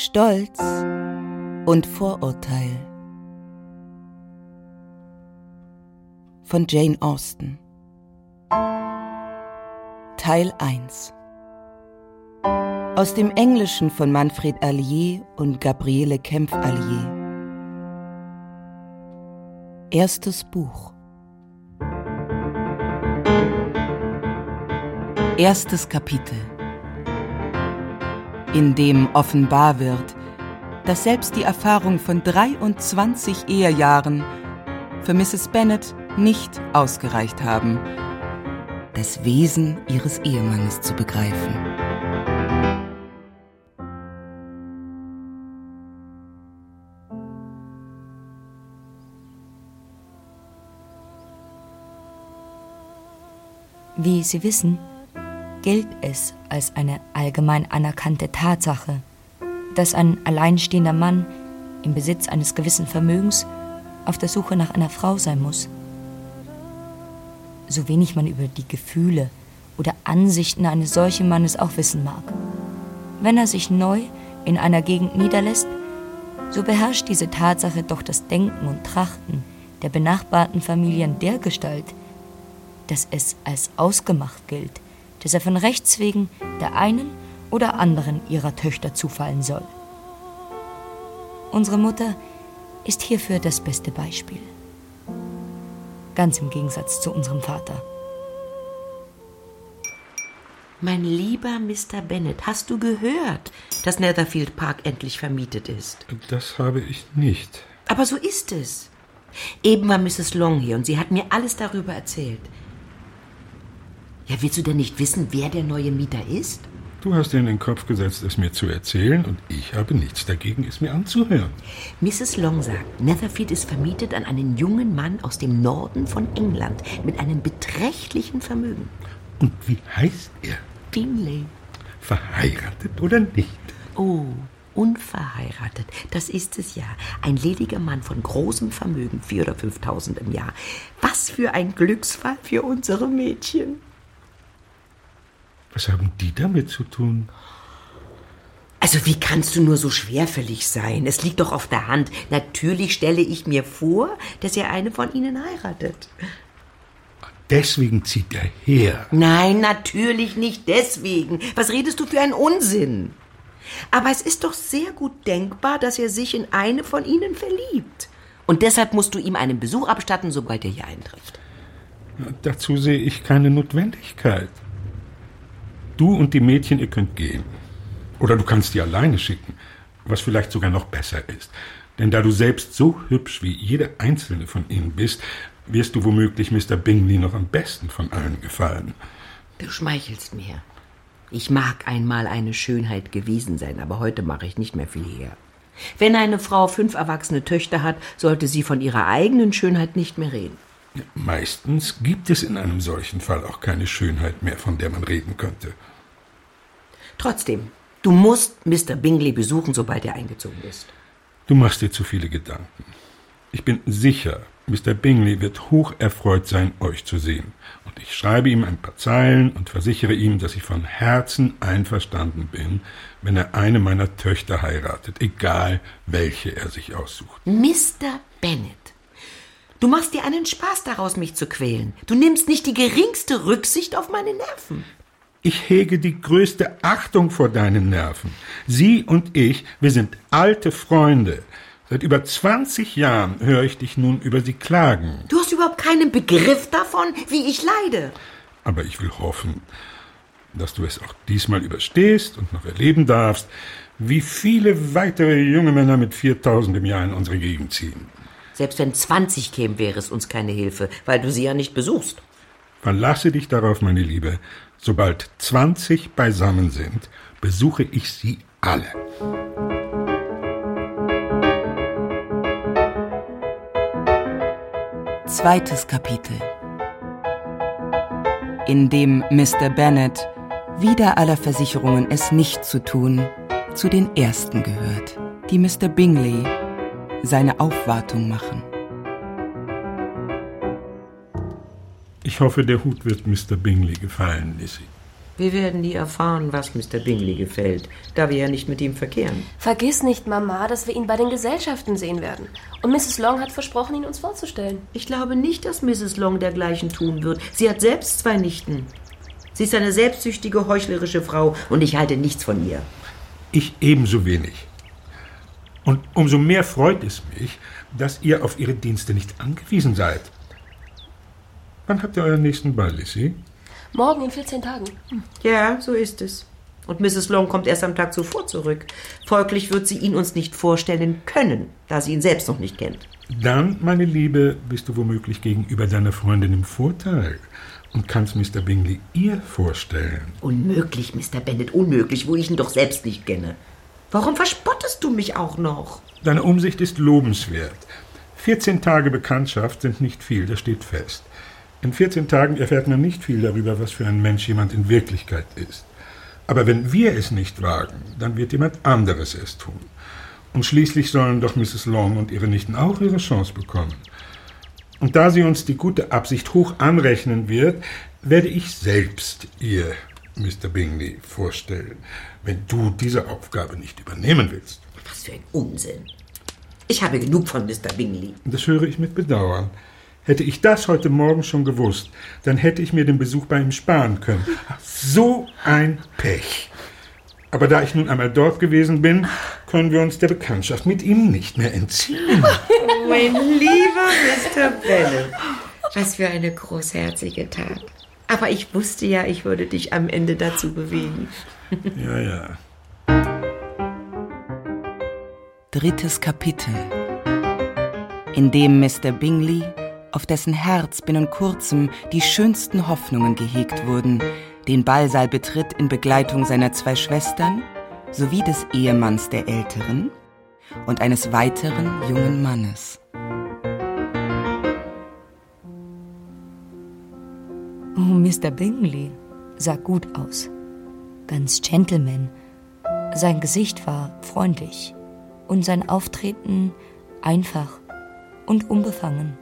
Stolz und Vorurteil. Von Jane Austen. Teil 1 Aus dem Englischen von Manfred Allier und Gabriele Kempf-Allier. Erstes Buch. Erstes Kapitel in dem offenbar wird, dass selbst die Erfahrung von 23 Ehejahren für Mrs. Bennet nicht ausgereicht haben, das Wesen ihres Ehemannes zu begreifen. Wie Sie wissen, gilt es als eine allgemein anerkannte Tatsache, dass ein alleinstehender Mann im Besitz eines gewissen Vermögens auf der Suche nach einer Frau sein muss. So wenig man über die Gefühle oder Ansichten eines solchen Mannes auch wissen mag. Wenn er sich neu in einer Gegend niederlässt, so beherrscht diese Tatsache doch das Denken und Trachten der benachbarten Familien dergestalt, dass es als ausgemacht gilt, dass er von Rechts wegen der einen oder anderen ihrer Töchter zufallen soll. Unsere Mutter ist hierfür das beste Beispiel. Ganz im Gegensatz zu unserem Vater. Mein lieber Mr. Bennet, hast du gehört, dass Netherfield Park endlich vermietet ist? Das habe ich nicht. Aber so ist es. Eben war Mrs. Long hier und sie hat mir alles darüber erzählt. Ja, willst du denn nicht wissen, wer der neue Mieter ist? Du hast dir in den Kopf gesetzt, es mir zu erzählen, und ich habe nichts dagegen, es mir anzuhören. Mrs. Long sagt, Netherfield ist vermietet an einen jungen Mann aus dem Norden von England mit einem beträchtlichen Vermögen. Und wie heißt er? Bingley. Verheiratet oder nicht? Oh, unverheiratet. Das ist es ja. Ein lediger Mann von großem Vermögen, vier oder fünftausend im Jahr. Was für ein Glücksfall für unsere Mädchen. Was haben die damit zu tun? Also wie kannst du nur so schwerfällig sein? Es liegt doch auf der Hand. Natürlich stelle ich mir vor, dass er eine von ihnen heiratet. Deswegen zieht er her. Nein, natürlich nicht deswegen. Was redest du für einen Unsinn? Aber es ist doch sehr gut denkbar, dass er sich in eine von ihnen verliebt. Und deshalb musst du ihm einen Besuch abstatten, sobald er hier eintrifft. Dazu sehe ich keine Notwendigkeit. Du und die Mädchen, ihr könnt gehen. Oder du kannst die alleine schicken, was vielleicht sogar noch besser ist. Denn da du selbst so hübsch wie jede einzelne von ihnen bist, wirst du womöglich Mr. Bingley noch am besten von allen gefallen. Du schmeichelst mir. Ich mag einmal eine Schönheit gewesen sein, aber heute mache ich nicht mehr viel her. Wenn eine Frau fünf erwachsene Töchter hat, sollte sie von ihrer eigenen Schönheit nicht mehr reden. Meistens gibt es in einem solchen Fall auch keine Schönheit mehr, von der man reden könnte. Trotzdem, du musst Mr. Bingley besuchen, sobald er eingezogen ist. Du machst dir zu viele Gedanken. Ich bin sicher, Mr. Bingley wird hoch erfreut sein, euch zu sehen. Und ich schreibe ihm ein paar Zeilen und versichere ihm, dass ich von Herzen einverstanden bin, wenn er eine meiner Töchter heiratet, egal welche er sich aussucht. Mr. Bennet, du machst dir einen Spaß daraus, mich zu quälen. Du nimmst nicht die geringste Rücksicht auf meine Nerven. Ich hege die größte Achtung vor deinen Nerven. Sie und ich, wir sind alte Freunde. Seit über 20 Jahren höre ich dich nun über sie klagen. Du hast überhaupt keinen Begriff davon, wie ich leide. Aber ich will hoffen, dass du es auch diesmal überstehst und noch erleben darfst, wie viele weitere junge Männer mit 4000 im Jahr in unsere Gegend ziehen. Selbst wenn 20 kämen, wäre es uns keine Hilfe, weil du sie ja nicht besuchst. Verlasse dich darauf, meine Liebe. Sobald 20 beisammen sind, besuche ich sie alle. Zweites Kapitel in dem Mr. Bennet, wider aller Versicherungen es nicht zu tun, zu den Ersten gehört, die Mr. Bingley seine Aufwartung machen. Ich hoffe, der Hut wird Mr. Bingley gefallen, Lizzie. Wir werden nie erfahren, was Mr. Bingley gefällt, da wir ja nicht mit ihm verkehren. Vergiss nicht, Mama, dass wir ihn bei den Gesellschaften sehen werden. Und Mrs. Long hat versprochen, ihn uns vorzustellen. Ich glaube nicht, dass Mrs. Long dergleichen tun wird. Sie hat selbst zwei Nichten. Sie ist eine selbstsüchtige, heuchlerische Frau und ich halte nichts von ihr. Ich ebenso wenig. Und umso mehr freut es mich, dass ihr auf ihre Dienste nicht angewiesen seid. Wann habt ihr euren nächsten Ball, Lissy? Morgen in 14 Tagen. Ja, so ist es. Und Mrs. Long kommt erst am Tag zuvor zurück. Folglich wird sie ihn uns nicht vorstellen können, da sie ihn selbst noch nicht kennt. Dann, meine Liebe, bist du womöglich gegenüber deiner Freundin im Vorteil und kannst Mr. Bingley ihr vorstellen. Unmöglich, Mr. Bennet, unmöglich, wo ich ihn doch selbst nicht kenne. Warum verspottest du mich auch noch? Deine Umsicht ist lobenswert. 14 Tage Bekanntschaft sind nicht viel, das steht fest. In 14 Tagen erfährt man nicht viel darüber, was für ein Mensch jemand in Wirklichkeit ist. Aber wenn wir es nicht wagen, dann wird jemand anderes es tun. Und schließlich sollen doch Mrs. Long und ihre Nichten auch ihre Chance bekommen. Und da sie uns die gute Absicht hoch anrechnen wird, werde ich selbst ihr, Mr. Bingley, vorstellen, wenn du diese Aufgabe nicht übernehmen willst. Was für ein Unsinn. Ich habe genug von Mr. Bingley. Das höre ich mit Bedauern. Hätte ich das heute Morgen schon gewusst, dann hätte ich mir den Besuch bei ihm sparen können. So ein Pech. Aber da ich nun einmal dort gewesen bin, können wir uns der Bekanntschaft mit ihm nicht mehr entziehen. Oh, mein lieber Mr. Bennet. Was für eine großherzige Tat. Aber ich wusste ja, ich würde dich am Ende dazu bewegen. Ja, ja. Drittes Kapitel, in dem Mr. Bingley auf dessen Herz binnen kurzem die schönsten Hoffnungen gehegt wurden, den Ballsaal betritt in Begleitung seiner zwei Schwestern sowie des Ehemanns der Älteren und eines weiteren jungen Mannes. Oh, Mr. Bingley sah gut aus. Ganz Gentleman. Sein Gesicht war freundlich und sein Auftreten einfach und unbefangen.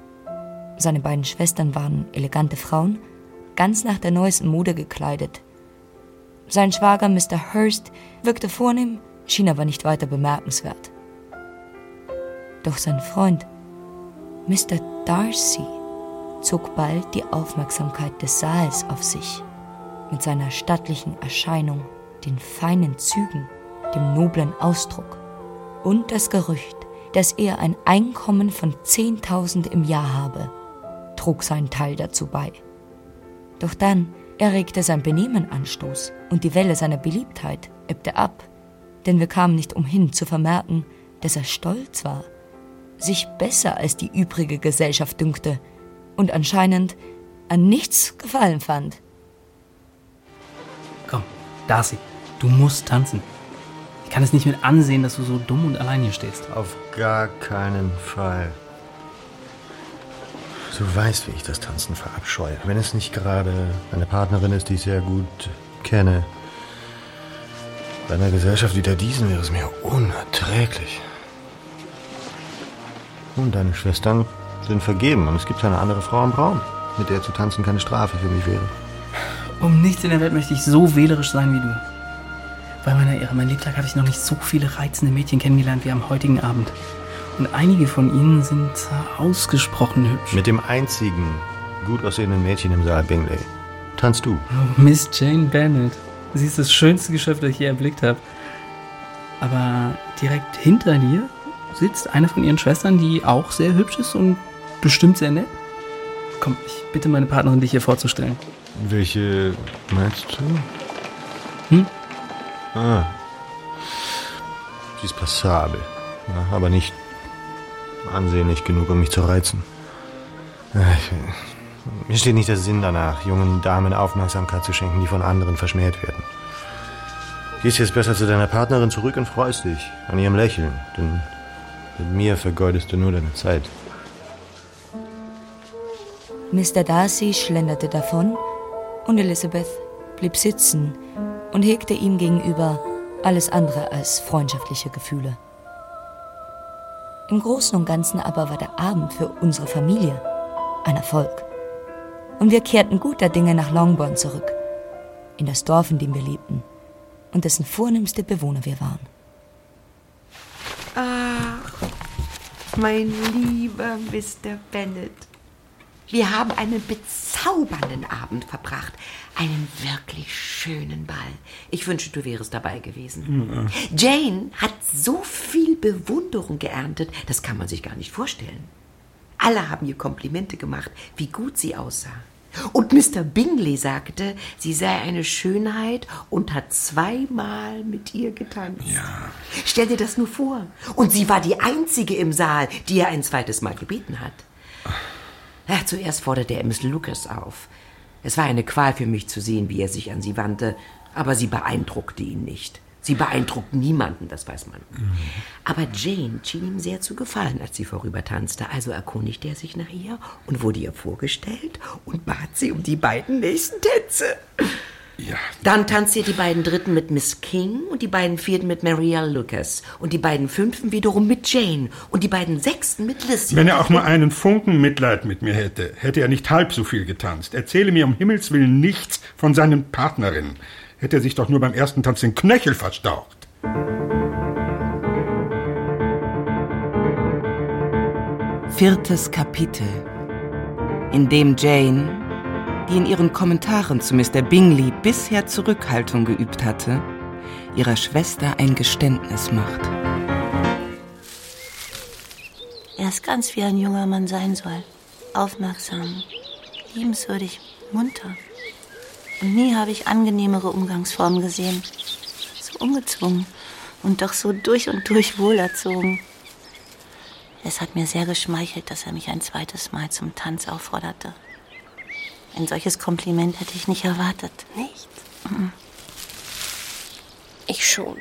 Seine beiden Schwestern waren elegante Frauen, ganz nach der neuesten Mode gekleidet. Sein Schwager Mr. Hurst wirkte vornehm, schien aber nicht weiter bemerkenswert. Doch sein Freund Mr. Darcy zog bald die Aufmerksamkeit des Saals auf sich, mit seiner stattlichen Erscheinung, den feinen Zügen, dem noblen Ausdruck und das Gerücht, dass er ein Einkommen von 10.000 im Jahr habe trug seinen Teil dazu bei. Doch dann erregte sein Benehmen Anstoß und die Welle seiner Beliebtheit ebbte ab, denn wir kamen nicht umhin zu vermerken, dass er stolz war, sich besser als die übrige Gesellschaft dünkte und anscheinend an nichts gefallen fand. Komm, Darcy, du musst tanzen. Ich kann es nicht mit ansehen, dass du so dumm und allein hier stehst. Auf gar keinen Fall. Du weißt, wie ich das Tanzen verabscheue. Wenn es nicht gerade eine Partnerin ist, die ich sehr gut kenne. Bei einer Gesellschaft wie der diesen wäre es mir unerträglich. Und deine Schwestern sind vergeben und es gibt eine andere Frau im Raum, mit der zu tanzen keine Strafe für mich wäre. Um nichts in der Welt möchte ich so wählerisch sein wie du. Bei meiner Ehre, mein Lebtag habe ich noch nicht so viele reizende Mädchen kennengelernt wie am heutigen Abend. Und einige von ihnen sind ausgesprochen hübsch. Mit dem einzigen gut aussehenden Mädchen im Saal, Bingley. Tanzt du? Oh, Miss Jane Bennet. Sie ist das schönste Geschöpf, das ich je erblickt habe. Aber direkt hinter dir sitzt eine von ihren Schwestern, die auch sehr hübsch ist und bestimmt sehr nett. Komm, ich bitte meine Partnerin, dich hier vorzustellen. Welche meinst du? Hm? Ah. Sie ist passabel, ja, aber nicht ansehnlich genug, um mich zu reizen. Ich, mir steht nicht der Sinn danach, jungen Damen Aufmerksamkeit zu schenken, die von anderen verschmäht werden. Gehst jetzt besser zu deiner Partnerin zurück und freust dich an ihrem Lächeln, denn mit mir vergeudest du nur deine Zeit. Mr. Darcy schlenderte davon und Elizabeth blieb sitzen und hegte ihm gegenüber alles andere als freundschaftliche Gefühle. Im Großen und Ganzen aber war der Abend für unsere Familie ein Erfolg. Und wir kehrten guter Dinge nach Longbourn zurück. in das Dorf, in dem wir lebten und dessen vornehmste Bewohner wir waren. Ach, mein lieber Mr. Bennet. Wir haben einen bezaubernden Abend verbracht. Einen wirklich schönen Ball. Ich wünsche, du wärest dabei gewesen. Jane hat so viel Bewunderung geerntet, das kann man sich gar nicht vorstellen. Alle haben ihr Komplimente gemacht, wie gut sie aussah. Und Mr. Bingley sagte, sie sei eine Schönheit und hat zweimal mit ihr getanzt. Ja. Stell dir das nur vor. Und sie war die einzige im Saal, die er ein zweites Mal gebeten hat. Zuerst forderte er Miss Lucas auf. Es war eine Qual für mich zu sehen, wie er sich an sie wandte, aber sie beeindruckte ihn nicht. Sie beeindruckt niemanden, das weiß man. Aber Jane schien ihm sehr zu gefallen, als sie vorübertanzte. Also erkundigte er sich nach ihr und wurde ihr vorgestellt und bat sie um die beiden nächsten Tänze. Ja, Dann tanzte die beiden Dritten mit Miss King und die beiden Vierten mit Marielle Lucas und die beiden Fünften wiederum mit Jane und die beiden Sechsten mit Lizzie. wenn er auch nur einen Funken Mitleid mit mir hätte, hätte er nicht halb so viel getanzt. Erzähle mir um Himmels Willen nichts von seinen Partnerinnen. Hätte er sich doch nur beim ersten Tanz den Knöchel verstaucht. Viertes Kapitel, in dem Jane, die in ihren Kommentaren zu Mr. Bingley bisher Zurückhaltung geübt hatte, ihrer Schwester ein Geständnis macht. Er ist ganz wie ein junger Mann sein soll. Aufmerksam, liebenswürdig, munter. Und nie habe ich angenehmere Umgangsformen gesehen. So ungezwungen und doch so durch und durch wohlerzogen. Es hat mir sehr geschmeichelt, dass er mich ein zweites Mal zum Tanz aufforderte. Ein solches Kompliment hätte ich nicht erwartet. Nicht? Ich schon.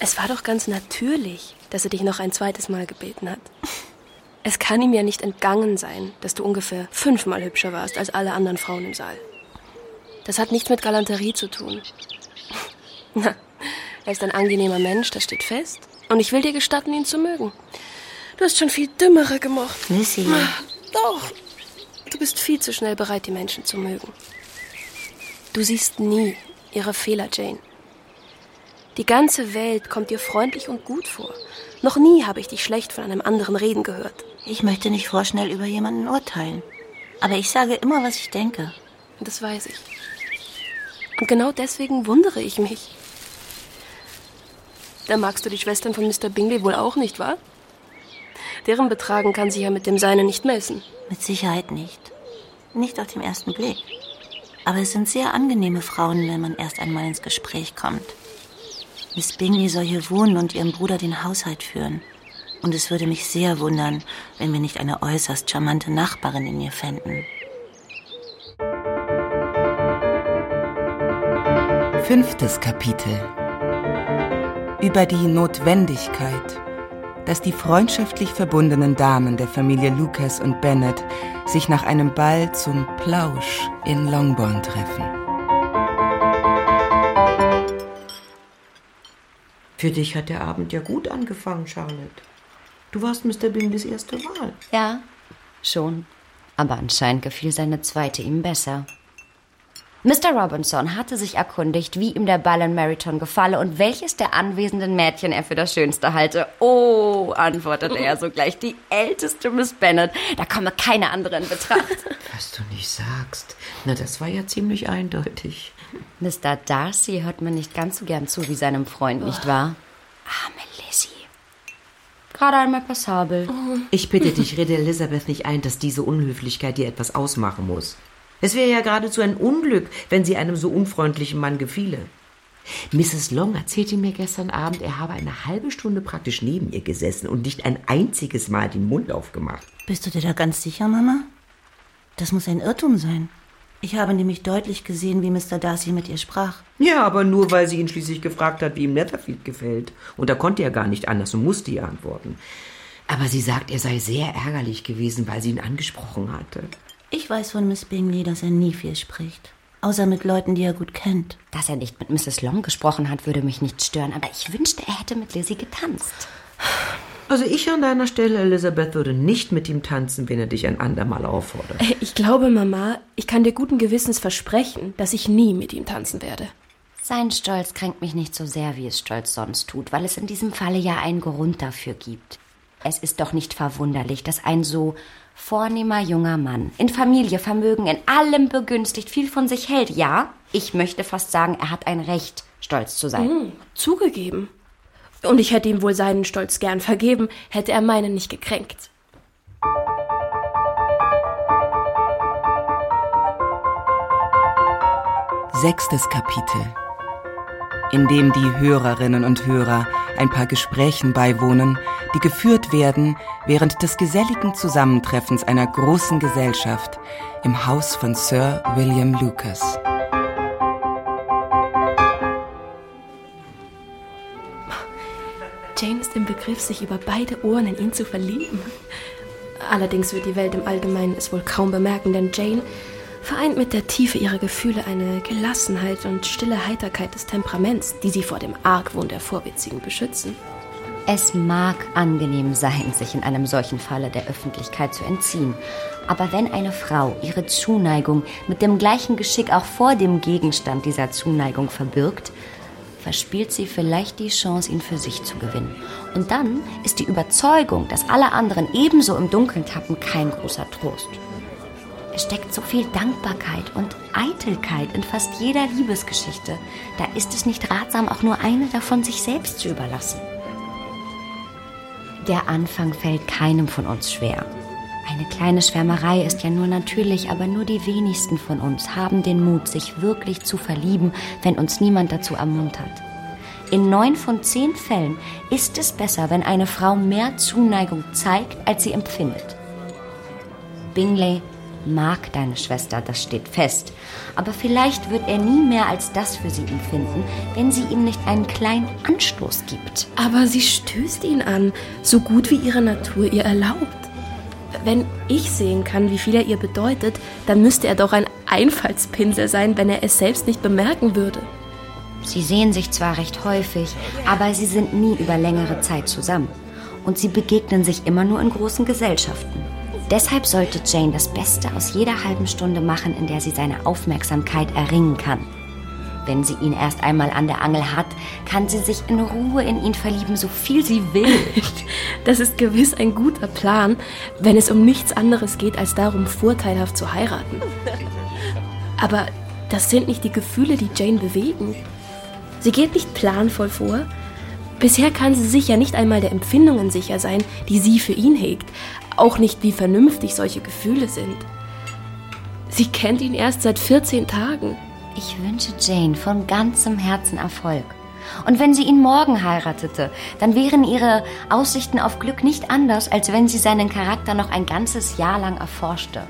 Es war doch ganz natürlich, dass er dich noch ein zweites Mal gebeten hat. Es kann ihm ja nicht entgangen sein, dass du ungefähr fünfmal hübscher warst als alle anderen Frauen im Saal. Das hat nichts mit Galanterie zu tun. Na, er ist ein angenehmer Mensch, das steht fest. Und ich will dir gestatten, ihn zu mögen. Du hast schon viel Dümmere gemocht. Missy, Doch. Du bist viel zu schnell bereit, die Menschen zu mögen. Du siehst nie ihre Fehler, Jane. Die ganze Welt kommt dir freundlich und gut vor. Noch nie habe ich dich schlecht von einem anderen reden gehört. ich möchte nicht vorschnell über jemanden urteilen. Aber ich sage immer, was ich denke. Und das weiß ich. Und genau deswegen wundere ich mich. Da magst du die Schwestern von Mr. Bingley wohl auch nicht, wahr? Deren Betragen kann sich ja mit dem Seinen nicht messen. Mit Sicherheit nicht. Nicht auf den ersten Blick. Aber es sind sehr angenehme Frauen, wenn man erst einmal ins Gespräch kommt. Miss Bingley soll hier wohnen und ihrem Bruder den Haushalt führen. Und es würde mich sehr wundern, wenn wir nicht eine äußerst charmante Nachbarin in ihr fänden. Fünftes Kapitel über die Notwendigkeit, dass die freundschaftlich verbundenen Damen der Familie Lucas und Bennet sich nach einem Ball zum Plausch in Longbourn treffen. Für dich hat der Abend ja gut angefangen, Charlotte. Du warst Mr. Bingleys erste Wahl. Ja, schon. Aber anscheinend gefiel seine zweite ihm besser. Mr. Robinson hatte sich erkundigt, wie ihm der Ball in Meryton gefalle und welches der anwesenden Mädchen er für das Schönste halte. Oh, antwortete er sogleich, die älteste Miss Bennet. Da komme keine andere in Betracht. Was du nicht sagst. Na, das war ja ziemlich eindeutig. Mr. Darcy hört mir nicht ganz so gern zu wie seinem Freund, nicht wahr? Arme Lizzie. Gerade einmal passabel. Ich bitte dich, rede Elizabeth nicht ein, dass diese Unhöflichkeit dir etwas ausmachen muss. Es wäre ja geradezu ein Unglück, wenn sie einem so unfreundlichen Mann gefiele. Mrs. Long erzählte mir gestern Abend, er habe eine halbe Stunde praktisch neben ihr gesessen und nicht ein einziges Mal den Mund aufgemacht. Bist du dir da ganz sicher, Mama? Das muss ein Irrtum sein. Ich habe nämlich deutlich gesehen, wie Mr. Darcy mit ihr sprach. Ja, aber nur weil sie ihn schließlich gefragt hat, wie ihm Netherfield gefällt. Und da konnte er gar nicht anders und musste ihr antworten. Aber sie sagt, er sei sehr ärgerlich gewesen, weil sie ihn angesprochen hatte. Ich weiß von Miss Bingley, dass er nie viel spricht. Außer mit Leuten, die er gut kennt. Dass er nicht mit Mrs. Long gesprochen hat, würde mich nicht stören, aber ich wünschte, er hätte mit Lizzie getanzt. Also ich an deiner Stelle, Elisabeth, würde nicht mit ihm tanzen, wenn er dich ein andermal auffordert. Äh, Ich glaube, Mama, ich kann dir guten Gewissens versprechen, dass ich nie mit ihm tanzen werde. Sein Stolz kränkt mich nicht so sehr, wie es Stolz sonst tut, weil es in diesem Falle ja einen Grund dafür gibt. Es ist doch nicht verwunderlich, dass ein so vornehmer junger Mann, in Familie, Vermögen, in allem begünstigt, viel von sich hält. Ja, ich möchte fast sagen, er hat ein Recht, stolz zu sein. Hm, zugegeben. Und ich hätte ihm wohl seinen Stolz gern vergeben, hätte er meinen nicht gekränkt. Sechstes Kapitel, in dem die Hörerinnen und Hörer ein paar Gesprächen beiwohnen, die geführt werden während des geselligen Zusammentreffens einer großen Gesellschaft im Haus von Sir William Lucas. Jane ist im Begriff, sich über beide Ohren in ihn zu verlieben. Allerdings wird die Welt im Allgemeinen es wohl kaum bemerken, denn Jane vereint mit der Tiefe ihrer Gefühle eine Gelassenheit und stille Heiterkeit des Temperaments, die sie vor dem Argwohn der Vorwitzigen beschützen. Es mag angenehm sein, sich in einem solchen Falle der Öffentlichkeit zu entziehen. Aber wenn eine Frau ihre Zuneigung mit dem gleichen Geschick auch vor dem Gegenstand dieser Zuneigung verbirgt, verspielt sie vielleicht die Chance, ihn für sich zu gewinnen. Und dann ist die Überzeugung, dass alle anderen ebenso im Dunkeln tappen, kein großer Trost. Es steckt so viel Dankbarkeit und Eitelkeit in fast jeder Liebesgeschichte. Da ist es nicht ratsam, auch nur eine davon sich selbst zu überlassen. Der Anfang fällt keinem von uns schwer. Eine kleine Schwärmerei ist ja nur natürlich, aber nur die wenigsten von uns haben den Mut, sich wirklich zu verlieben, wenn uns niemand dazu ermuntert. In neun von zehn Fällen ist es besser, wenn eine Frau mehr Zuneigung zeigt, als sie empfindet. Bingley mag deine Schwester, das steht fest. Aber vielleicht wird er nie mehr als das für sie empfinden, wenn sie ihm nicht einen kleinen Anstoß gibt. Aber sie stößt ihn an, so gut wie ihre Natur ihr erlaubt. Wenn ich sehen kann, wie viel er ihr bedeutet, dann müsste er doch ein Einfallspinsel sein, wenn er es selbst nicht bemerken würde. Sie sehen sich zwar recht häufig, aber sie sind nie über längere Zeit zusammen. Und sie begegnen sich immer nur in großen Gesellschaften. Deshalb sollte Jane das Beste aus jeder halben Stunde machen, in der sie seine Aufmerksamkeit erringen kann. Wenn sie ihn erst einmal an der Angel hat, kann sie sich in Ruhe in ihn verlieben, so viel sie will. Das ist gewiss ein guter Plan, wenn es um nichts anderes geht, als darum, vorteilhaft zu heiraten. Aber das sind nicht die Gefühle, die Jane bewegen. Sie geht nicht planvoll vor. Bisher kann sie sich ja nicht einmal der Empfindungen sicher sein, die sie für ihn hegt, auch nicht, wie vernünftig solche Gefühle sind. Sie kennt ihn erst seit 14 Tagen. Ich wünsche Jane von ganzem Herzen Erfolg. Und wenn sie ihn morgen heiratete, dann wären ihre Aussichten auf Glück nicht anders, als wenn sie seinen Charakter noch ein ganzes Jahr lang erforschte.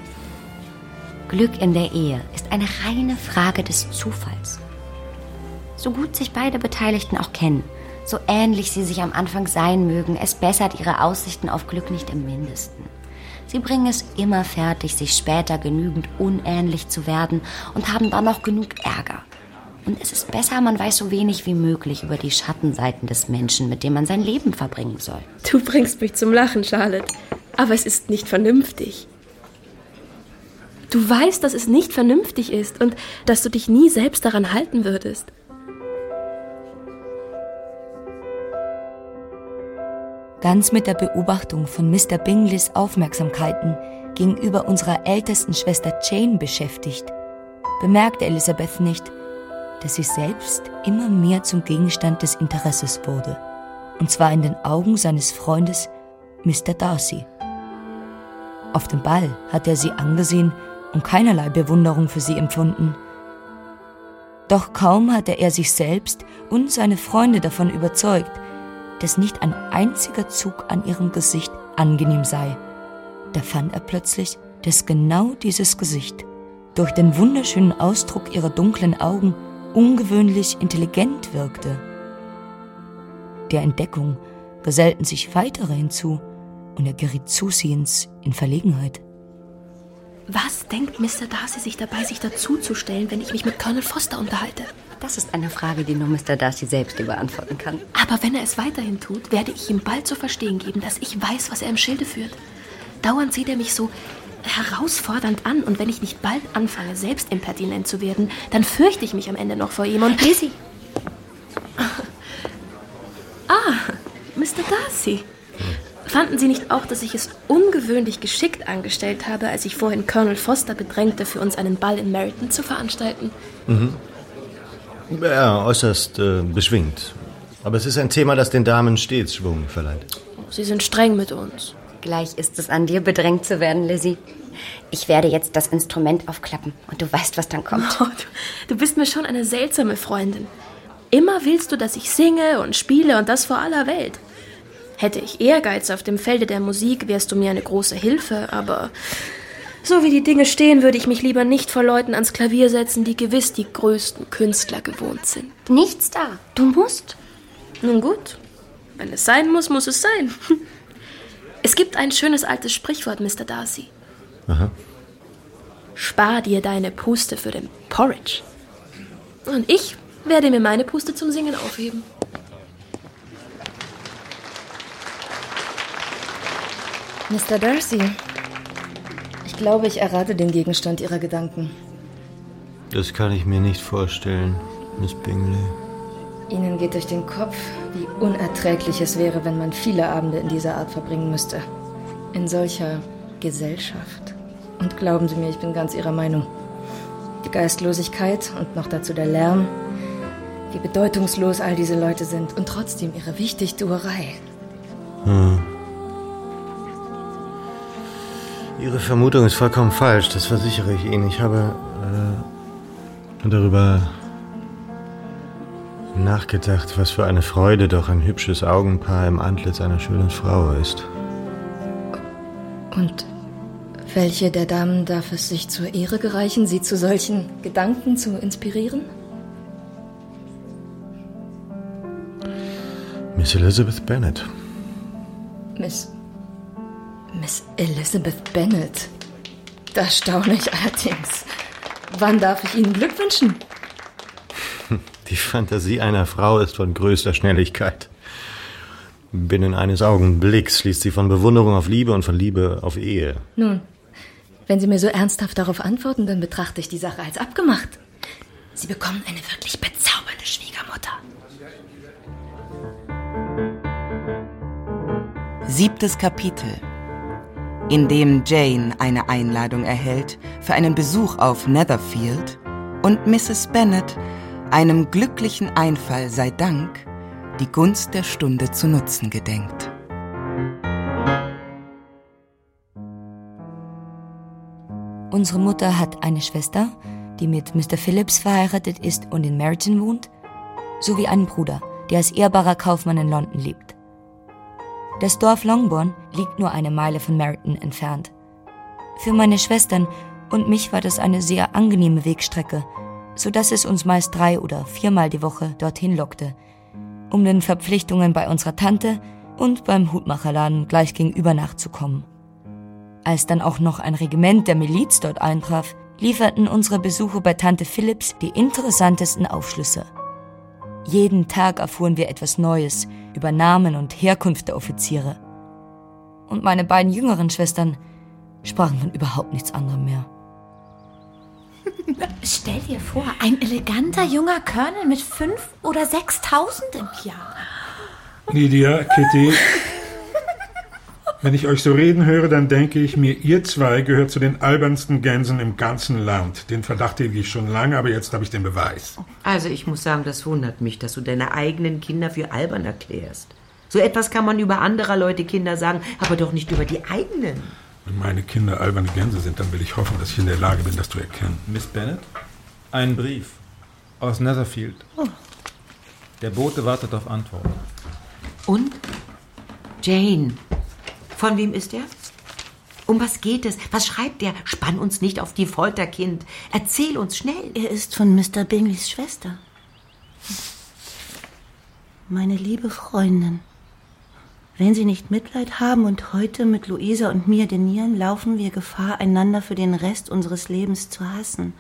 Glück in der Ehe ist eine reine Frage des Zufalls. So gut sich beide Beteiligten auch kennen, so ähnlich sie sich am Anfang sein mögen, es bessert ihre Aussichten auf Glück nicht im mindesten. Sie bringen es immer fertig, sich später genügend unähnlich zu werden und haben dann noch genug Ärger. Und es ist besser, man weiß so wenig wie möglich über die Schattenseiten des Menschen, mit dem man sein Leben verbringen soll. Du bringst mich zum Lachen, Charlotte. Aber es ist nicht vernünftig. Du weißt, dass es nicht vernünftig ist und dass du dich nie selbst daran halten würdest. Ganz mit der Beobachtung von Mr. Bingleys Aufmerksamkeiten gegenüber unserer ältesten Schwester Jane beschäftigt, bemerkte Elizabeth nicht, dass sie selbst immer mehr zum Gegenstand des Interesses wurde, und zwar in den Augen seines Freundes Mr. Darcy. Auf dem Ball hatte er sie angesehen und keinerlei Bewunderung für sie empfunden. Doch kaum hatte er sich selbst und seine Freunde davon überzeugt, dass nicht ein einziger Zug an ihrem Gesicht angenehm sei. Da fand er plötzlich, dass genau dieses Gesicht durch den wunderschönen Ausdruck ihrer dunklen Augen ungewöhnlich intelligent wirkte. Der Entdeckung gesellten sich weitere hinzu, und er geriet zusehends in Verlegenheit. Was denkt Mr. Darcy sich dabei, sich dazuzustellen, wenn ich mich mit Colonel Foster unterhalte? Das ist eine Frage, die nur Mr. Darcy selbst dir beantworten kann. Aber wenn er es weiterhin tut, werde ich ihm bald zu verstehen geben, dass ich weiß, was er im Schilde führt. Dauernd sieht er mich so herausfordernd an und wenn ich nicht bald anfange, selbst impertinent zu werden, dann fürchte ich mich am Ende noch vor ihm und... Lizzie! Ah, Mr. Darcy. Fanden Sie nicht auch, dass ich es ungewöhnlich geschickt angestellt habe, als ich vorhin Colonel Foster bedrängte, für uns einen Ball in Meryton zu veranstalten? Mhm. Ja, äußerst äh, beschwingt. Aber es ist ein Thema, das den Damen stets Schwung verleiht. Sie sind streng mit uns. Gleich ist es an dir, bedrängt zu werden, Lizzie. Ich werde jetzt das Instrument aufklappen und du weißt, was dann kommt. Oh, du, du bist mir schon eine seltsame Freundin. Immer willst du, dass ich singe und spiele und das vor aller Welt. Hätte ich Ehrgeiz auf dem Felde der Musik, wärst du mir eine große Hilfe, aber so wie die Dinge stehen, würde ich mich lieber nicht vor Leuten ans Klavier setzen, die gewiss die größten Künstler gewohnt sind. Nichts da. Du musst. Nun gut. Wenn es sein muss, muss es sein. Es gibt ein schönes altes Sprichwort, Mr. Darcy. Aha. Spar dir deine Puste für den Porridge. Und ich werde mir meine Puste zum Singen aufheben. Mr. Darcy, ich glaube, ich errate den Gegenstand Ihrer Gedanken. Das kann ich mir nicht vorstellen, Miss Bingley. Ihnen geht durch den Kopf, wie unerträglich es wäre, wenn man viele Abende in dieser Art verbringen müsste. In solcher Gesellschaft. Und glauben Sie mir, ich bin ganz Ihrer Meinung. Die Geistlosigkeit und noch dazu der Lärm, wie bedeutungslos all diese Leute sind und trotzdem ihre Wichtigtuerei. Hm. Ihre Vermutung ist vollkommen falsch, das versichere ich Ihnen. Ich habe äh, darüber nachgedacht, was für eine Freude doch ein hübsches Augenpaar im Antlitz einer schönen Frau ist. Und welche der Damen darf es sich zur Ehre gereichen, Sie zu solchen Gedanken zu inspirieren? Miss Elizabeth Bennet. Miss. Miss Elizabeth Bennet. Das staune ich allerdings. Wann darf ich Ihnen Glück wünschen? Die Fantasie einer Frau ist von größter Schnelligkeit. Binnen eines Augenblicks schließt sie von Bewunderung auf Liebe und von Liebe auf Ehe. Nun, wenn Sie mir so ernsthaft darauf antworten, dann betrachte ich die Sache als abgemacht. Sie bekommen eine wirklich bezaubernde Schwiegermutter. Siebtes Kapitel, in dem Jane eine Einladung erhält für einen Besuch auf Netherfield und Mrs. Bennet einem glücklichen Einfall sei Dank die Gunst der Stunde zu nutzen gedenkt. Unsere Mutter hat eine Schwester, die mit Mr. Phillips verheiratet ist und in Meryton wohnt, sowie einen Bruder, der als ehrbarer Kaufmann in London lebt. Das Dorf Longbourn liegt nur eine Meile von Meryton entfernt. Für meine Schwestern und mich war das eine sehr angenehme Wegstrecke, so dass es uns meist drei oder viermal die Woche dorthin lockte, um den Verpflichtungen bei unserer Tante und beim Hutmacherladen gleich gegenüber nachzukommen. Als dann auch noch ein Regiment der Miliz dort eintraf, lieferten unsere Besuche bei Tante Phillips die interessantesten Aufschlüsse. Jeden Tag erfuhren wir etwas Neues über Namen und Herkunft der Offiziere. Und meine beiden jüngeren Schwestern sprachen von überhaupt nichts anderem mehr. Stell dir vor, ein eleganter junger Colonel mit fünf oder sechstausend im Jahr. Lydia, Kitty, wenn ich euch so reden höre, dann denke ich mir, ihr zwei gehört zu den albernsten Gänsen im ganzen Land. Den Verdacht hege ich schon lange, aber jetzt habe ich den Beweis. Also ich muss sagen, das wundert mich, dass du deine eigenen Kinder für albern erklärst. So etwas kann man über anderer Leute Kinder sagen, aber doch nicht über die eigenen. Wenn meine Kinder alberne Gänse sind, dann will ich hoffen, dass ich in der Lage bin, das zu erkennen. Miss Bennet? Ein Brief aus Netherfield. Oh. Der Bote wartet auf Antwort. Und? Jane. Von wem ist er? Um was geht es? Was schreibt er? Spann uns nicht auf die Folter, Kind. Erzähl uns schnell. Er ist von Mr. Bingleys Schwester. Meine liebe Freundin, Wenn Sie nicht Mitleid haben und heute mit Luisa und mir denieren, laufen wir Gefahr, einander für den Rest unseres Lebens zu hassen.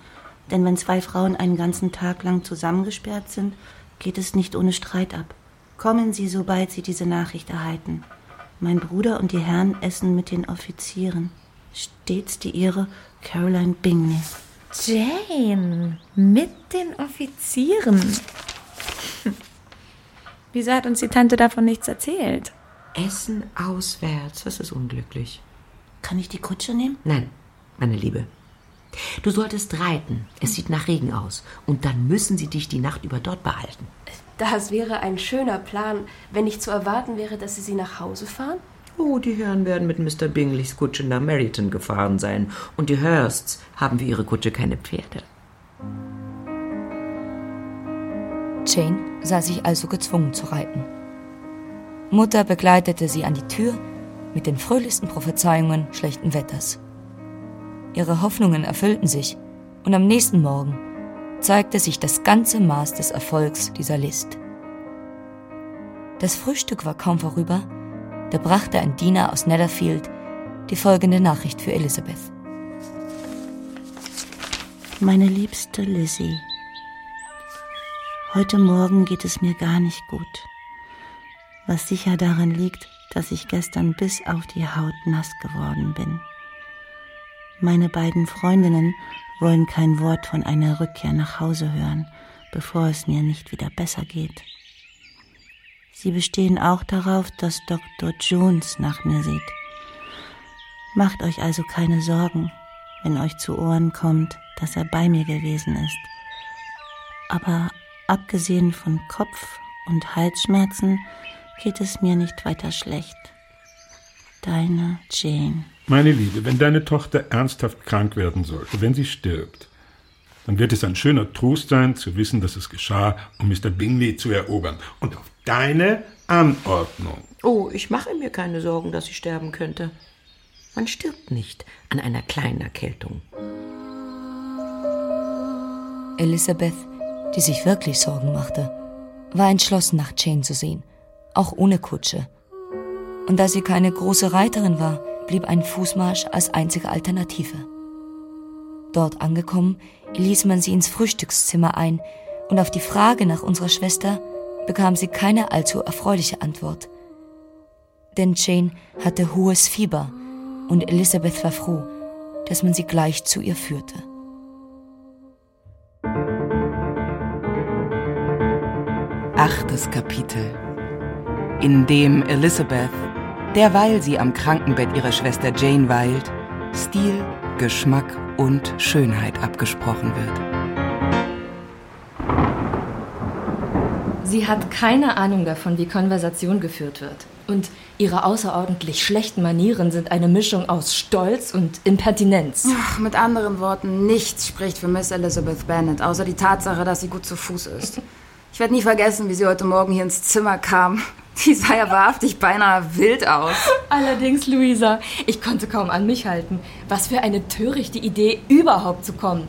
Denn wenn zwei Frauen einen ganzen Tag lang zusammengesperrt sind, geht es nicht ohne Streit ab. Kommen Sie, sobald Sie diese Nachricht erhalten. Mein Bruder und die Herren essen mit den Offizieren. Stets die Ihre Caroline Bingley. Jane, mit den Offizieren. Wieso hat uns die Tante davon nichts erzählt? Essen auswärts, das ist unglücklich. Kann ich die Kutsche nehmen? Nein, meine Liebe. Du solltest reiten. Es sieht nach Regen aus. Und dann müssen sie dich die Nacht über dort behalten. Das wäre ein schöner Plan, wenn nicht zu erwarten wäre, dass Sie sie nach Hause fahren. Oh, die Herren werden mit Mr. Bingleys Kutsche nach Meryton gefahren sein. Und die Hursts haben für ihre Kutsche keine Pferde. Jane sah sich also gezwungen zu reiten. Mutter begleitete sie an die Tür mit den fröhlichsten Prophezeiungen schlechten Wetters. Ihre Hoffnungen erfüllten sich und am nächsten Morgen zeigte sich das ganze Maß des Erfolgs dieser List. Das Frühstück war kaum vorüber, da brachte ein Diener aus Netherfield die folgende Nachricht für Elizabeth. Meine liebste Lizzie, heute Morgen geht es mir gar nicht gut, was sicher daran liegt, dass ich gestern bis auf die Haut nass geworden bin. Meine beiden Freundinnen wollen kein Wort von einer Rückkehr nach Hause hören, bevor es mir nicht wieder besser geht. Sie bestehen auch darauf, dass Dr. Jones nach mir sieht. Macht euch also keine Sorgen, wenn euch zu Ohren kommt, dass er bei mir gewesen ist. Aber abgesehen von Kopf- und Halsschmerzen geht es mir nicht weiter schlecht. Deine Jane. Meine Liebe, wenn deine Tochter ernsthaft krank werden sollte, wenn sie stirbt, dann wird es ein schöner Trost sein, zu wissen, dass es geschah, um Mr. Bingley zu erobern. Und auf deine Anordnung. Oh, ich mache mir keine Sorgen, dass sie sterben könnte. Man stirbt nicht an einer kleinen Erkältung. Elizabeth, die sich wirklich Sorgen machte, war entschlossen, nach Jane zu sehen, auch ohne Kutsche. Und da sie keine große Reiterin war, blieb ein Fußmarsch als einzige Alternative. Dort angekommen, ließ man sie ins Frühstückszimmer ein, und auf die Frage nach unserer Schwester bekam sie keine allzu erfreuliche Antwort. Denn Jane hatte hohes Fieber, und Elizabeth war froh, dass man sie gleich zu ihr führte. Achtes Kapitel, in dem Elizabeth, derweil sie am Krankenbett ihrer Schwester Jane weilt, Stil, Geschmack und Schönheit abgesprochen wird. Sie hat keine Ahnung davon, wie Konversation geführt wird. Und ihre außerordentlich schlechten Manieren sind eine Mischung aus Stolz und Impertinenz. Ach, mit anderen Worten, nichts spricht für Miss Elizabeth Bennet, außer die Tatsache, dass sie gut zu Fuß ist. Ich werde nie vergessen, wie sie heute Morgen hier ins Zimmer kam. Die sah ja wahrhaftig beinahe wild aus. Allerdings, Luisa, ich konnte kaum an mich halten. Was für eine törichte Idee, überhaupt zu kommen.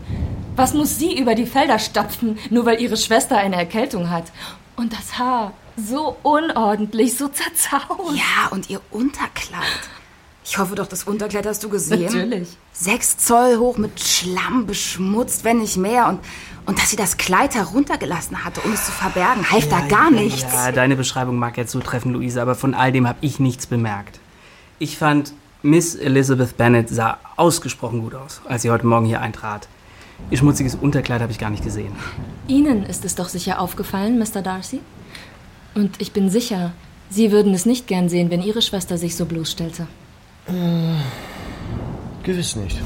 Was muss sie über die Felder stapfen, nur weil ihre Schwester eine Erkältung hat? Und das Haar, so unordentlich, so zerzaust. Ja, und ihr Unterkleid. Ich hoffe doch, das Unterkleid hast du gesehen. Natürlich. Sechs Zoll hoch mit Schlamm beschmutzt, wenn nicht mehr. Und, und dass sie das Kleid heruntergelassen hatte, um es zu verbergen, half da gar nichts. Ja, deine Beschreibung mag ja zutreffen, Luisa, aber von all dem habe ich nichts bemerkt. Ich fand, Miss Elizabeth Bennet sah ausgesprochen gut aus, als sie heute Morgen hier eintrat. Ihr schmutziges Unterkleid habe ich gar nicht gesehen. Ihnen ist es doch sicher aufgefallen, Mr. Darcy? Und ich bin sicher, Sie würden es nicht gern sehen, wenn Ihre Schwester sich so bloßstellte. Äh, gewiss nicht.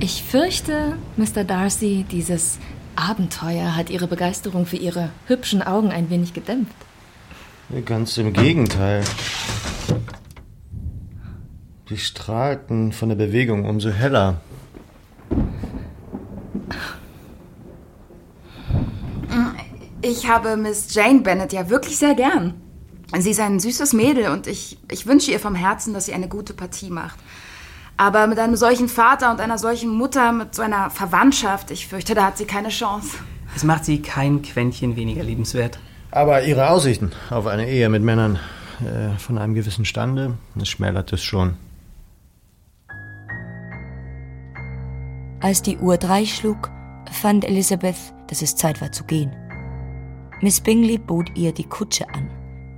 Ich fürchte, Mr. Darcy, dieses Abenteuer hat Ihre Begeisterung für Ihre hübschen Augen ein wenig gedämpft. Ganz im Gegenteil. Die strahlten von der Bewegung umso heller. Ich habe Miss Jane Bennet ja wirklich sehr gern. Sie ist ein süßes Mädel und ich, ich wünsche ihr vom Herzen, dass sie eine gute Partie macht. Aber mit einem solchen Vater und einer solchen Mutter, mit so einer Verwandtschaft, ich fürchte, da hat sie keine Chance. Es macht sie kein Quäntchen weniger liebenswert. Aber ihre Aussichten auf eine Ehe mit Männern äh, von einem gewissen Stande. Es schmälert es schon. Als die Uhr drei schlug, fand Elizabeth, dass es Zeit war zu gehen. Miss Bingley bot ihr die Kutsche an.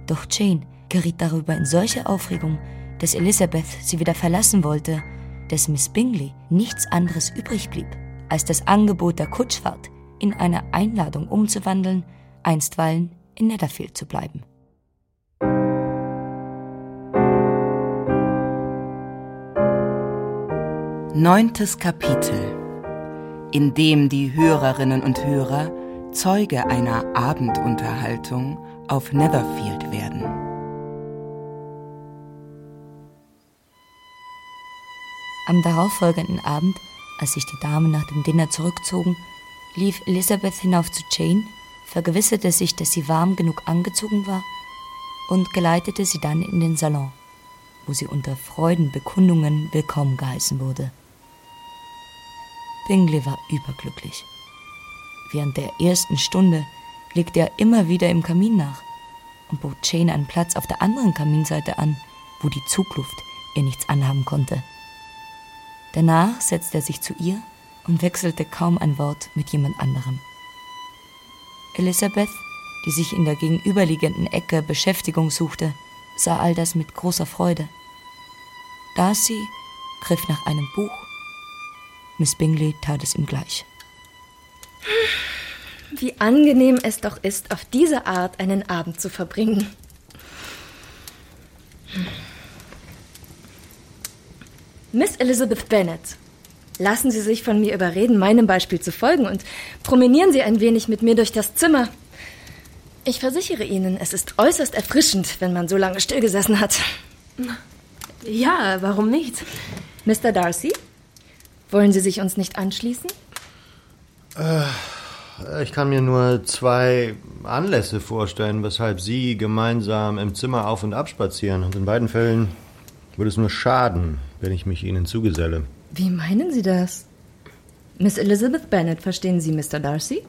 Doch Jane geriet darüber in solche Aufregung, dass Elizabeth sie wieder verlassen wollte, dass Miss Bingley nichts anderes übrig blieb, als das Angebot der Kutschfahrt in eine Einladung umzuwandeln, einstweilen in Netherfield zu bleiben. Neuntes Kapitel, in dem die Hörerinnen und Hörer Zeuge einer Abendunterhaltung auf Netherfield werden. Am darauffolgenden Abend, als sich die Damen nach dem Dinner zurückzogen, lief Elizabeth hinauf zu Jane, vergewisserte sich, dass sie warm genug angezogen war und geleitete sie dann in den Salon, wo sie unter Freudenbekundungen willkommen geheißen wurde. Bingley war überglücklich. Während der ersten Stunde legte er immer wieder im Kamin nach und bot Jane einen Platz auf der anderen Kaminseite an, wo die Zugluft ihr nichts anhaben konnte. Danach setzte er sich zu ihr und wechselte kaum ein Wort mit jemand anderem. Elizabeth, die sich in der gegenüberliegenden Ecke Beschäftigung suchte, sah all das mit großer Freude. Darcy griff nach einem Buch. Miss Bingley tat es ihm gleich. Wie angenehm es doch ist, auf diese Art einen Abend zu verbringen. Miss Elizabeth Bennet, lassen Sie sich von mir überreden, meinem Beispiel zu folgen und promenieren Sie ein wenig mit mir durch das Zimmer. Ich versichere Ihnen, es ist äußerst erfrischend, wenn man so lange stillgesessen hat. Ja, warum nicht? Mr. Darcy, wollen Sie sich uns nicht anschließen? Äh, ich kann mir nur zwei Anlässe vorstellen, weshalb Sie gemeinsam im Zimmer auf und ab spazieren. Und in beiden Fällen würde es nur schaden, wenn ich mich Ihnen zugeselle. Wie meinen Sie das? Miss Elizabeth Bennet, verstehen Sie Mr. Darcy?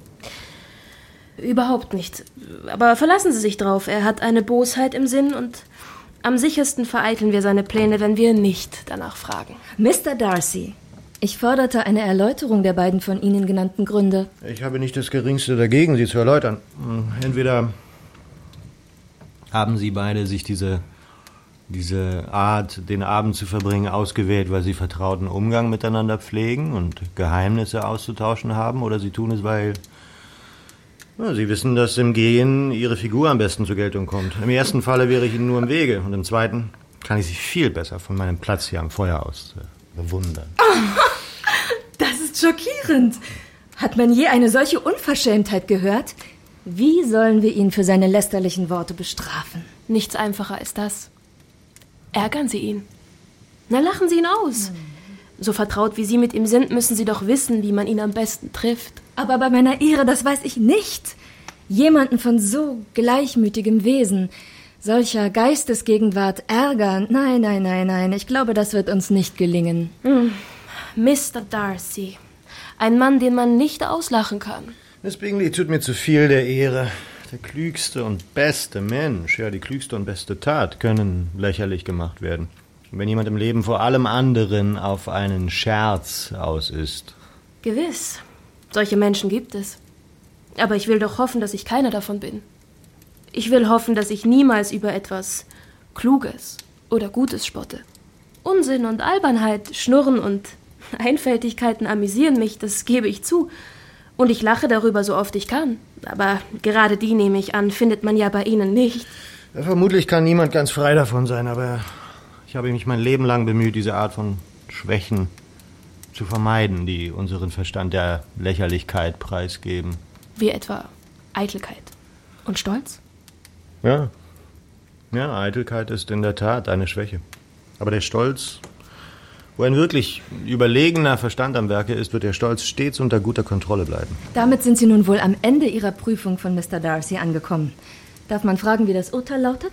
Überhaupt nicht. Aber verlassen Sie sich drauf. Er hat eine Bosheit im Sinn und am sichersten vereiteln wir seine Pläne, wenn wir nicht danach fragen. Mr. Darcy, ich forderte eine Erläuterung der beiden von Ihnen genannten Gründe. Ich habe nicht das Geringste dagegen, sie zu erläutern. Hm, Entweder haben Sie beide sich diese, diese Art, den Abend zu verbringen, ausgewählt, weil Sie vertrauten Umgang miteinander pflegen und Geheimnisse auszutauschen haben, oder Sie tun es, weil ja, Sie wissen, dass im Gehen Ihre Figur am besten zur Geltung kommt. Im ersten Falle wäre ich Ihnen nur im Wege und im zweiten kann ich Sie viel besser von meinem Platz hier am Feuer aus äh, bewundern. Das ist schockierend. Hat man je eine solche Unverschämtheit gehört? Wie sollen wir ihn für seine lästerlichen Worte bestrafen? Nichts einfacher als das. Ärgern Sie ihn. Na, lachen Sie ihn aus. So vertraut wie Sie mit ihm sind, müssen Sie doch wissen, wie man ihn am besten trifft. Aber bei meiner Ehre, das weiß ich nicht. Jemanden von so gleichmütigem Wesen, solcher Geistesgegenwart ärgern. Nein, nein, nein, nein. Ich glaube, das wird uns nicht gelingen. Hm. Mr. Darcy. Ein Mann, den man nicht auslachen kann. Miss Bingley tut mir zu viel der Ehre. Der klügste und beste Mensch, ja, die klügste und beste Tat können lächerlich gemacht werden. Wenn jemand im Leben vor allem anderen auf einen Scherz aus ist. Gewiss. Solche Menschen gibt es. Aber ich will doch hoffen, dass ich keiner davon bin. Ich will hoffen, dass ich niemals über etwas Kluges oder Gutes spotte. Unsinn und Albernheit, Schnurren und Einfältigkeiten amüsieren mich, das gebe ich zu. Und ich lache darüber so oft ich kann. Aber gerade die, nehme ich an, findet man ja bei Ihnen nicht. Ja, vermutlich kann niemand ganz frei davon sein, aber ich habe mich mein Leben lang bemüht, diese Art von Schwächen zu vermeiden, die unseren Verstand der Lächerlichkeit preisgeben. Wie etwa Eitelkeit und Stolz? Ja. Ja, Eitelkeit ist in der Tat eine Schwäche. Aber der Stolz, wo ein wirklich überlegener Verstand am Werke ist, wird der Stolz stets unter guter Kontrolle bleiben. Damit sind Sie nun wohl am Ende Ihrer Prüfung von Mr. Darcy angekommen. Darf man fragen, wie das Urteil lautet?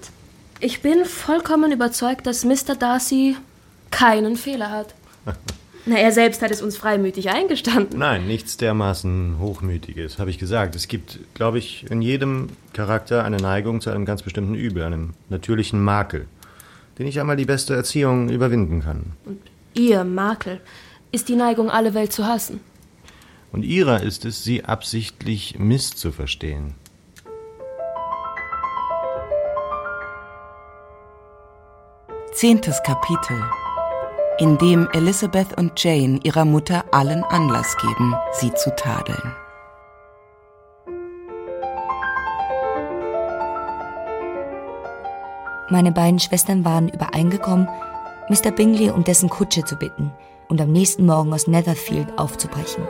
Ich bin vollkommen überzeugt, dass Mr. Darcy keinen Fehler hat. Na, er selbst hat es uns freimütig eingestanden. Nein, nichts dermaßen Hochmütiges, habe ich gesagt. Es gibt, glaube ich, in jedem Charakter eine Neigung zu einem ganz bestimmten Übel, einem natürlichen Makel, den ich einmal die beste Erziehung überwinden kann. Und ihr Makel ist die Neigung, alle Welt zu hassen. Und ihrer ist es, sie absichtlich misszuverstehen. Zehntes Kapitel, in dem Elizabeth und Jane ihrer Mutter allen Anlass geben, sie zu tadeln. Meine beiden Schwestern waren übereingekommen, Mr. Bingley um dessen Kutsche zu bitten und am nächsten Morgen aus Netherfield aufzubrechen.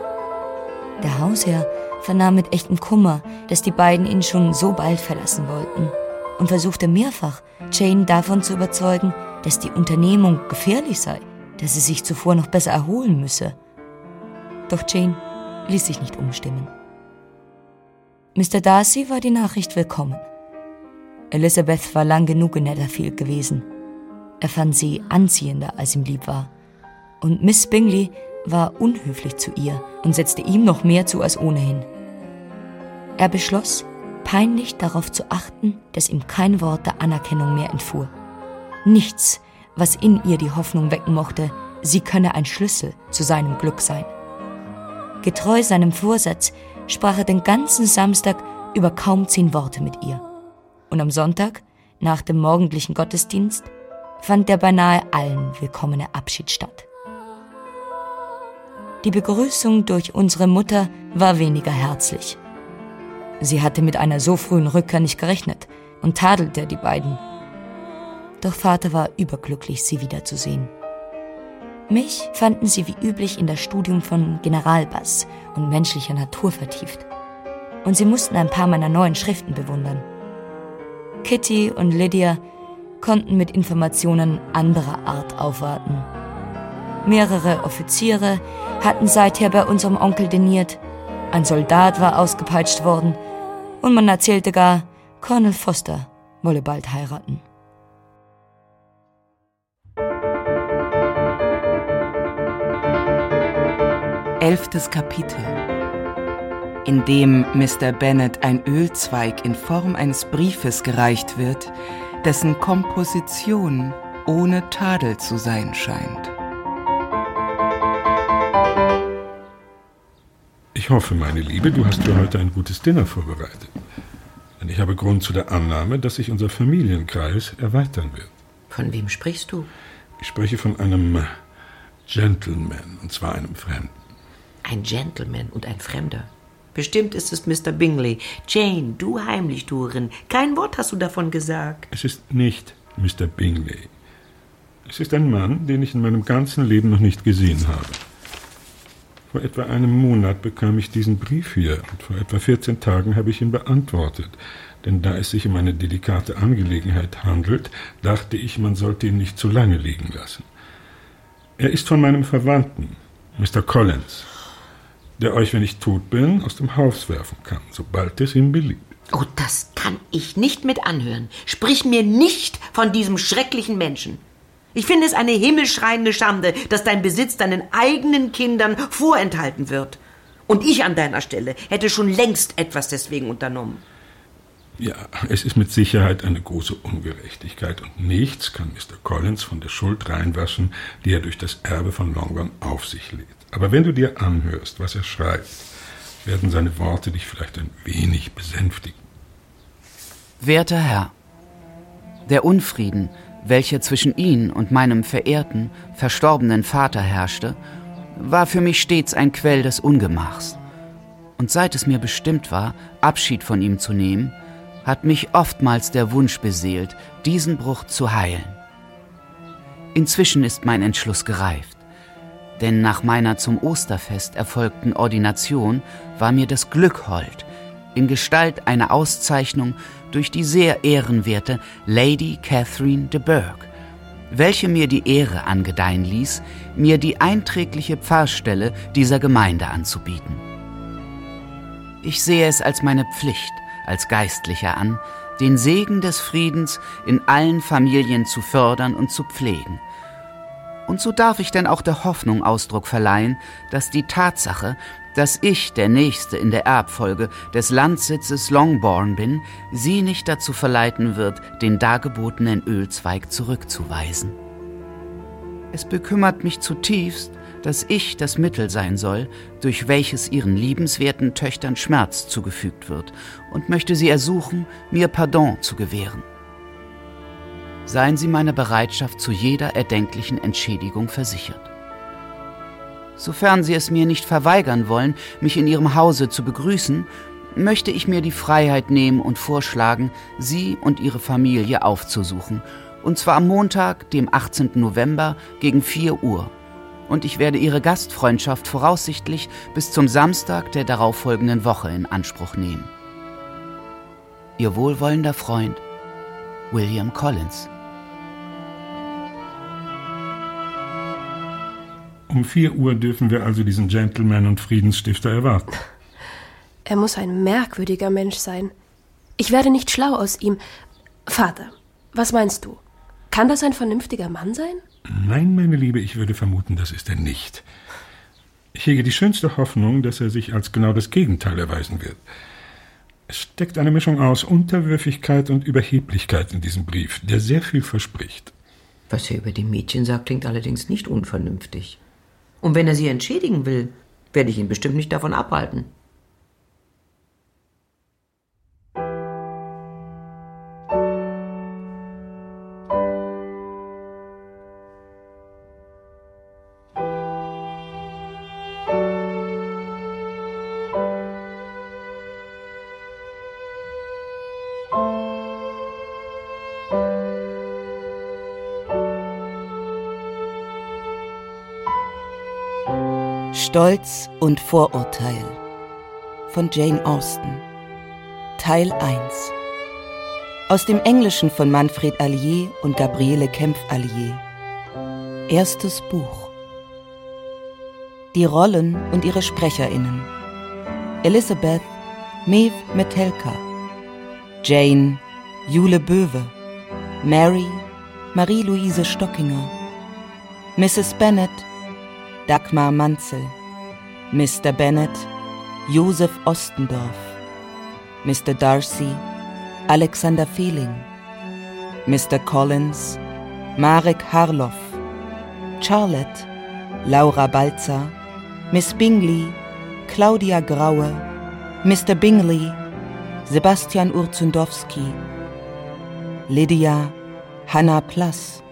Der Hausherr vernahm mit echtem Kummer, dass die beiden ihn schon so bald verlassen wollten und versuchte mehrfach, Jane davon zu überzeugen, dass die Unternehmung gefährlich sei, dass sie sich zuvor noch besser erholen müsse. Doch Jane ließ sich nicht umstimmen. Mr. Darcy war die Nachricht willkommen. Elizabeth war lang genug in Netherfield gewesen. Er fand sie anziehender, als ihm lieb war. Und Miss Bingley war unhöflich zu ihr und setzte ihm noch mehr zu als ohnehin. Er beschloss, peinlich darauf zu achten, dass ihm kein Wort der Anerkennung mehr entfuhr. Nichts, was in ihr die Hoffnung wecken mochte, sie könne ein Schlüssel zu seinem Glück sein. Getreu seinem Vorsatz sprach er den ganzen Samstag über kaum zehn Worte mit ihr. Und am Sonntag, nach dem morgendlichen Gottesdienst, fand der beinahe allen willkommene Abschied statt. Die Begrüßung durch unsere Mutter war weniger herzlich. Sie hatte mit einer so frühen Rückkehr nicht gerechnet und tadelte die beiden. Doch Vater war überglücklich, sie wiederzusehen. Mich fanden sie wie üblich in das Studium von Generalbass und menschlicher Natur vertieft. Und sie mussten ein paar meiner neuen Schriften bewundern. Kitty und Lydia konnten mit Informationen anderer Art aufwarten. Mehrere Offiziere hatten seither bei unserem Onkel deniert, ein Soldat war ausgepeitscht worden und man erzählte gar, Colonel Foster wolle bald heiraten. Elftes Kapitel in dem Mr. Bennet ein Ölzweig in Form eines Briefes gereicht wird, dessen Komposition ohne Tadel zu sein scheint. Ich hoffe, meine Liebe, du hast für heute ein gutes Dinner vorbereitet. Denn ich habe Grund zu der Annahme, dass sich unser Familienkreis erweitern wird. Von wem sprichst du? Ich spreche von einem Gentleman, und zwar einem Fremden. Ein Gentleman und ein Fremder. Bestimmt ist es Mr. Bingley. Jane, du Heimlichtuerin, kein Wort hast du davon gesagt. Es ist nicht Mr. Bingley. Es ist ein Mann, den ich in meinem ganzen Leben noch nicht gesehen habe. Vor etwa einem Monat bekam ich diesen Brief hier und vor etwa 14 Tagen habe ich ihn beantwortet. Denn da es sich um eine delikate Angelegenheit handelt, dachte ich, man sollte ihn nicht zu lange liegen lassen. Er ist von meinem Verwandten, Mr. Collins, der euch, wenn ich tot bin, aus dem Haus werfen kann, sobald es ihm beliebt. Oh, das kann ich nicht mit anhören. Sprich mir nicht von diesem schrecklichen Menschen. Ich finde es eine himmelschreiende Schande, dass dein Besitz deinen eigenen Kindern vorenthalten wird. Und ich an deiner Stelle hätte schon längst etwas deswegen unternommen. Ja, es ist mit Sicherheit eine große Ungerechtigkeit und nichts kann Mr. Collins von der Schuld reinwaschen, die er durch das Erbe von Longbourn auf sich lädt. Aber wenn du dir anhörst, was er schreibt, werden seine Worte dich vielleicht ein wenig besänftigen. Werter Herr, der Unfrieden, welcher zwischen ihn und meinem verehrten, verstorbenen Vater herrschte, war für mich stets ein Quell des Ungemachs. Und seit es mir bestimmt war, Abschied von ihm zu nehmen, hat mich oftmals der Wunsch beseelt, diesen Bruch zu heilen. Inzwischen ist mein Entschluss gereift, denn nach meiner zum Osterfest erfolgten Ordination war mir das Glück hold, in Gestalt einer Auszeichnung durch die sehr ehrenwerte Lady Catherine de Bourgh, welche mir die Ehre angedeihen ließ, mir die einträgliche Pfarrstelle dieser Gemeinde anzubieten. Ich sehe es als meine Pflicht, als Geistlicher an, den Segen des Friedens in allen Familien zu fördern und zu pflegen. Und so darf ich denn auch der Hoffnung Ausdruck verleihen, dass die Tatsache, dass ich der Nächste in der Erbfolge des Landsitzes Longbourn bin, sie nicht dazu verleiten wird, den dargebotenen Ölzweig zurückzuweisen. Es bekümmert mich zutiefst, dass ich das Mittel sein soll, durch welches ihren liebenswerten Töchtern Schmerz zugefügt wird, und möchte sie ersuchen, mir Pardon zu gewähren. Seien Sie meiner Bereitschaft zu jeder erdenklichen Entschädigung versichert. Sofern Sie es mir nicht verweigern wollen, mich in Ihrem Hause zu begrüßen, möchte ich mir die Freiheit nehmen und vorschlagen, Sie und Ihre Familie aufzusuchen, und zwar am Montag, dem 18. November gegen 4 Uhr. Und ich werde Ihre Gastfreundschaft voraussichtlich bis zum Samstag der darauffolgenden Woche in Anspruch nehmen. Ihr wohlwollender Freund William Collins. Um vier Uhr dürfen wir also diesen Gentleman und Friedensstifter erwarten. Er muss ein merkwürdiger Mensch sein. Ich werde nicht schlau aus ihm. Vater, was meinst du? Kann das ein vernünftiger Mann sein? Nein, meine Liebe, ich würde vermuten, das ist er nicht. Ich hege die schönste Hoffnung, dass er sich als genau das Gegenteil erweisen wird. Es steckt eine Mischung aus Unterwürfigkeit und Überheblichkeit in diesem Brief, der sehr viel verspricht. Was er über die Mädchen sagt, klingt allerdings nicht unvernünftig. Und wenn er sie entschädigen will, werde ich ihn bestimmt nicht davon abhalten. Stolz und Vorurteil. Von Jane Austen. Teil 1 Aus dem Englischen von Manfred Allier und Gabriele Kempf-Allier. Erstes Buch. Die Rollen und ihre SprecherInnen. Elizabeth Mev Metelka. Jane Jule Böwe. Mary Marie-Louise Stockinger. Mrs. Bennet Dagmar Manzel, Mr. Bennett, Josef Ostendorf, Mr. Darcy, Alexander Fehling, Mr. Collins, Marek Harloff, Charlotte, Laura Balzer, Miss Bingley, Claudia Graue, Mr. Bingley, Sebastian Urzundowski, Lydia, Hannah Plass,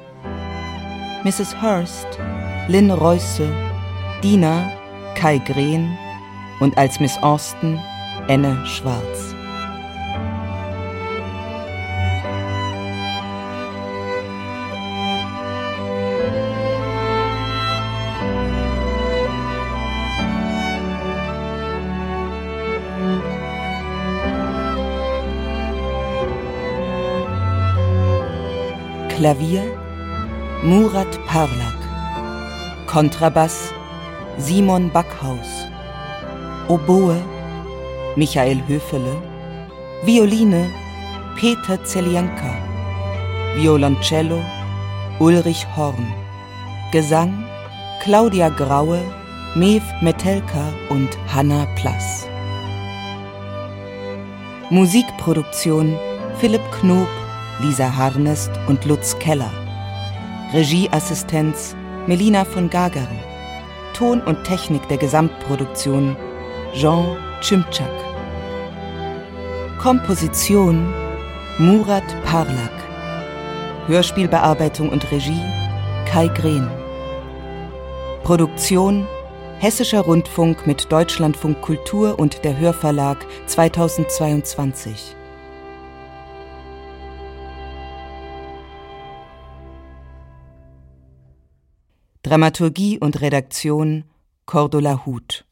Mrs. Hurst, Lynn Reusse, Dina, Kai Green und als Miss Austin Enne Schwarz. Klavier Murat Parlak Kontrabass Simon Backhaus, Oboe Michael Höfele, Violine Peter Zelienka, Violoncello Ulrich Horn, Gesang Claudia Graue, Mev Metelka und Hanna Plass. Musikproduktion Philipp Knob, Lisa Harnest und Lutz Keller. Regieassistenz Melina von Gagern. Ton und Technik der Gesamtproduktion Jean Chimchak. Komposition Murat Parlak. Hörspielbearbeitung und Regie Kai Green. Produktion Hessischer Rundfunk mit Deutschlandfunk Kultur und der Hörverlag 2022. Dramaturgie und Redaktion Cordula Huth